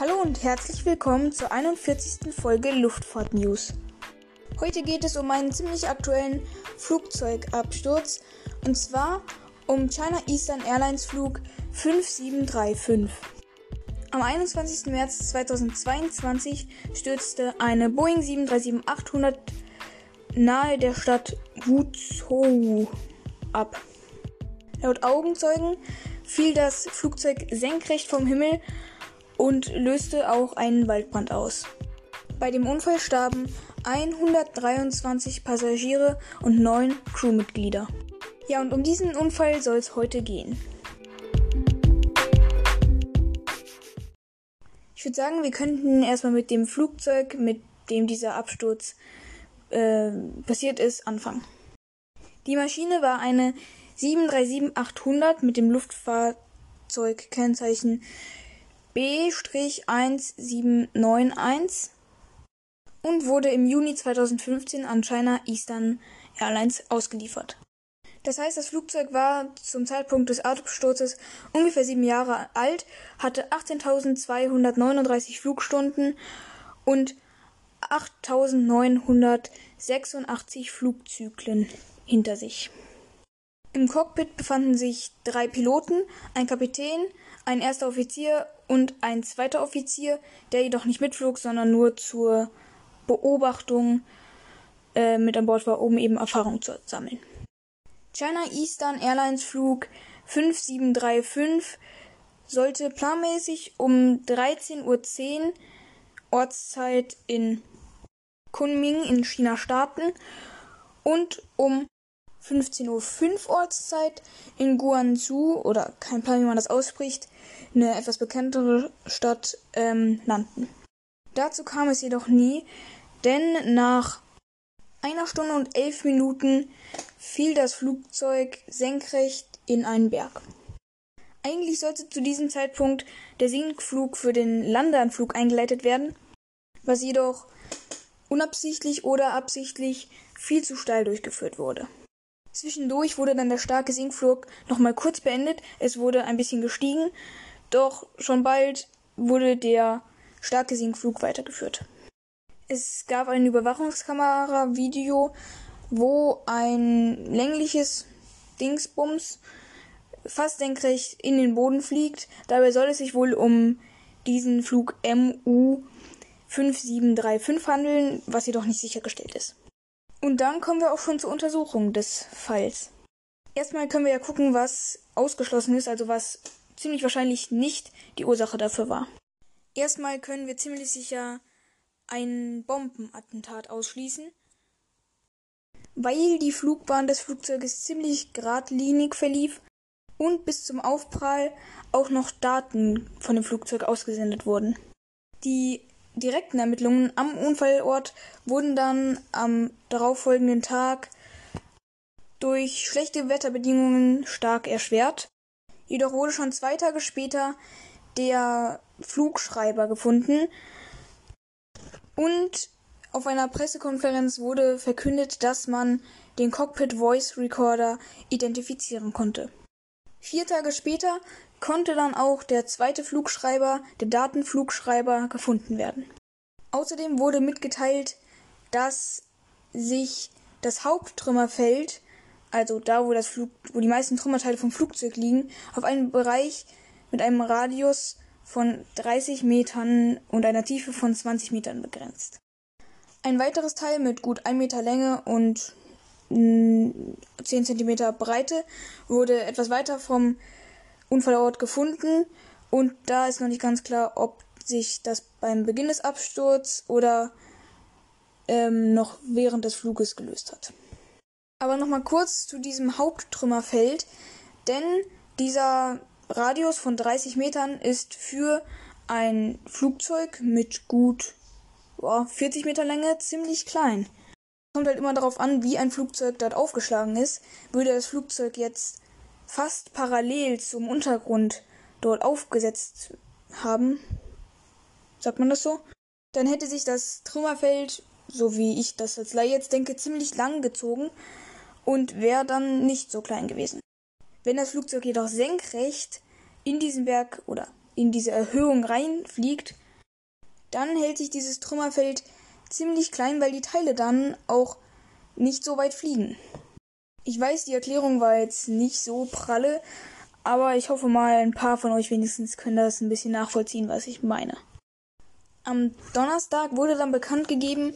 Hallo und herzlich willkommen zur 41. Folge Luftfahrt News. Heute geht es um einen ziemlich aktuellen Flugzeugabsturz und zwar um China Eastern Airlines Flug 5735. Am 21. März 2022 stürzte eine Boeing 737-800 nahe der Stadt Wuzhou ab. Laut Augenzeugen fiel das Flugzeug senkrecht vom Himmel und löste auch einen Waldbrand aus. Bei dem Unfall starben 123 Passagiere und 9 Crewmitglieder. Ja, und um diesen Unfall soll es heute gehen. Ich würde sagen, wir könnten erstmal mit dem Flugzeug, mit dem dieser Absturz äh, passiert ist, anfangen. Die Maschine war eine 737-800 mit dem Luftfahrzeugkennzeichen B-1791 und wurde im Juni 2015 an China Eastern Airlines ausgeliefert. Das heißt, das Flugzeug war zum Zeitpunkt des Absturzes ungefähr sieben Jahre alt, hatte 18.239 Flugstunden und 8.986 Flugzyklen hinter sich. Im Cockpit befanden sich drei Piloten, ein Kapitän, ein erster Offizier und ein zweiter Offizier, der jedoch nicht mitflog, sondern nur zur Beobachtung äh, mit an Bord war, um eben Erfahrung zu sammeln. China Eastern Airlines Flug 5735 sollte planmäßig um 13.10 Uhr Ortszeit in Kunming in China starten und um 15.05 Uhr Ortszeit in Guangzhou oder kein Plan, wie man das ausspricht, eine etwas bekanntere Stadt ähm, landen. Dazu kam es jedoch nie, denn nach einer Stunde und elf Minuten fiel das Flugzeug senkrecht in einen Berg. Eigentlich sollte zu diesem Zeitpunkt der Sinkflug für den Landeanflug eingeleitet werden, was jedoch unabsichtlich oder absichtlich viel zu steil durchgeführt wurde. Zwischendurch wurde dann der starke Sinkflug nochmal kurz beendet, es wurde ein bisschen gestiegen, doch schon bald wurde der starke Sinkflug weitergeführt. Es gab ein Überwachungskamera-Video, wo ein längliches Dingsbums fast senkrecht in den Boden fliegt. Dabei soll es sich wohl um diesen Flug MU 5735 handeln, was jedoch nicht sichergestellt ist. Und dann kommen wir auch schon zur Untersuchung des Falls. Erstmal können wir ja gucken, was ausgeschlossen ist, also was ziemlich wahrscheinlich nicht die Ursache dafür war. Erstmal können wir ziemlich sicher ein Bombenattentat ausschließen, weil die Flugbahn des Flugzeuges ziemlich geradlinig verlief und bis zum Aufprall auch noch Daten von dem Flugzeug ausgesendet wurden. Die direkten Ermittlungen am Unfallort wurden dann am darauffolgenden Tag durch schlechte Wetterbedingungen stark erschwert. Jedoch wurde schon zwei Tage später der Flugschreiber gefunden, und auf einer Pressekonferenz wurde verkündet, dass man den Cockpit Voice Recorder identifizieren konnte. Vier Tage später konnte dann auch der zweite Flugschreiber, der Datenflugschreiber, gefunden werden. Außerdem wurde mitgeteilt, dass sich das Haupttrümmerfeld, also da, wo, das Flug, wo die meisten Trümmerteile vom Flugzeug liegen, auf einen Bereich mit einem Radius von 30 Metern und einer Tiefe von 20 Metern begrenzt. Ein weiteres Teil mit gut 1 Meter Länge und 10 cm Breite wurde etwas weiter vom Unfallort gefunden und da ist noch nicht ganz klar, ob sich das beim Beginn des Absturzes oder ähm, noch während des Fluges gelöst hat. Aber nochmal kurz zu diesem Haupttrümmerfeld, denn dieser Radius von 30 Metern ist für ein Flugzeug mit gut boah, 40 Meter Länge ziemlich klein. Kommt halt immer darauf an, wie ein Flugzeug dort aufgeschlagen ist. Würde das Flugzeug jetzt fast parallel zum Untergrund dort aufgesetzt haben, sagt man das so, dann hätte sich das Trümmerfeld, so wie ich das als Laie jetzt denke, ziemlich lang gezogen und wäre dann nicht so klein gewesen. Wenn das Flugzeug jedoch senkrecht in diesen Berg oder in diese Erhöhung reinfliegt, dann hält sich dieses Trümmerfeld ziemlich klein, weil die Teile dann auch nicht so weit fliegen. Ich weiß, die Erklärung war jetzt nicht so pralle, aber ich hoffe mal, ein paar von euch wenigstens können das ein bisschen nachvollziehen, was ich meine. Am Donnerstag wurde dann bekannt gegeben,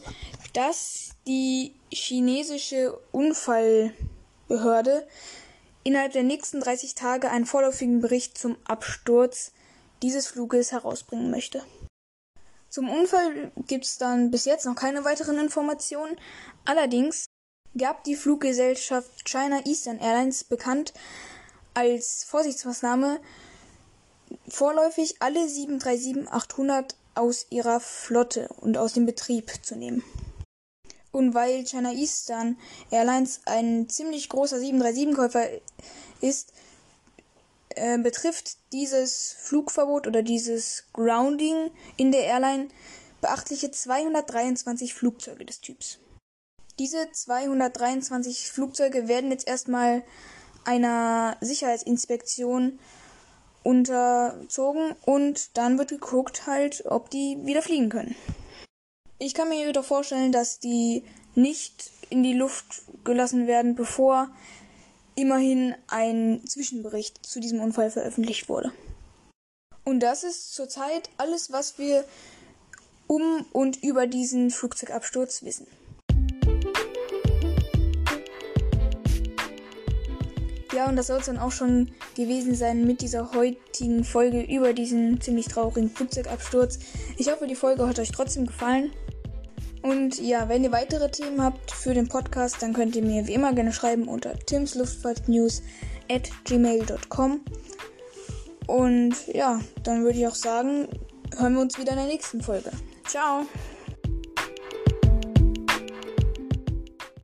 dass die chinesische Unfallbehörde innerhalb der nächsten 30 Tage einen vorläufigen Bericht zum Absturz dieses Fluges herausbringen möchte. Zum Unfall gibt es dann bis jetzt noch keine weiteren Informationen. Allerdings gab die Fluggesellschaft China Eastern Airlines bekannt, als Vorsichtsmaßnahme vorläufig alle 737-800 aus ihrer Flotte und aus dem Betrieb zu nehmen. Und weil China Eastern Airlines ein ziemlich großer 737-Käufer ist, äh, betrifft dieses Flugverbot oder dieses Grounding in der Airline beachtliche 223 Flugzeuge des Typs. Diese 223 Flugzeuge werden jetzt erstmal einer Sicherheitsinspektion unterzogen und dann wird geguckt halt, ob die wieder fliegen können. Ich kann mir jedoch vorstellen, dass die nicht in die Luft gelassen werden, bevor immerhin ein Zwischenbericht zu diesem Unfall veröffentlicht wurde. Und das ist zurzeit alles, was wir um und über diesen Flugzeugabsturz wissen. Ja, und das soll es dann auch schon gewesen sein mit dieser heutigen Folge über diesen ziemlich traurigen Flugzeugabsturz. Ich hoffe, die Folge hat euch trotzdem gefallen. Und ja, wenn ihr weitere Themen habt für den Podcast, dann könnt ihr mir wie immer gerne schreiben unter timsluftfahrtnews at gmail.com. Und ja, dann würde ich auch sagen, hören wir uns wieder in der nächsten Folge. Ciao!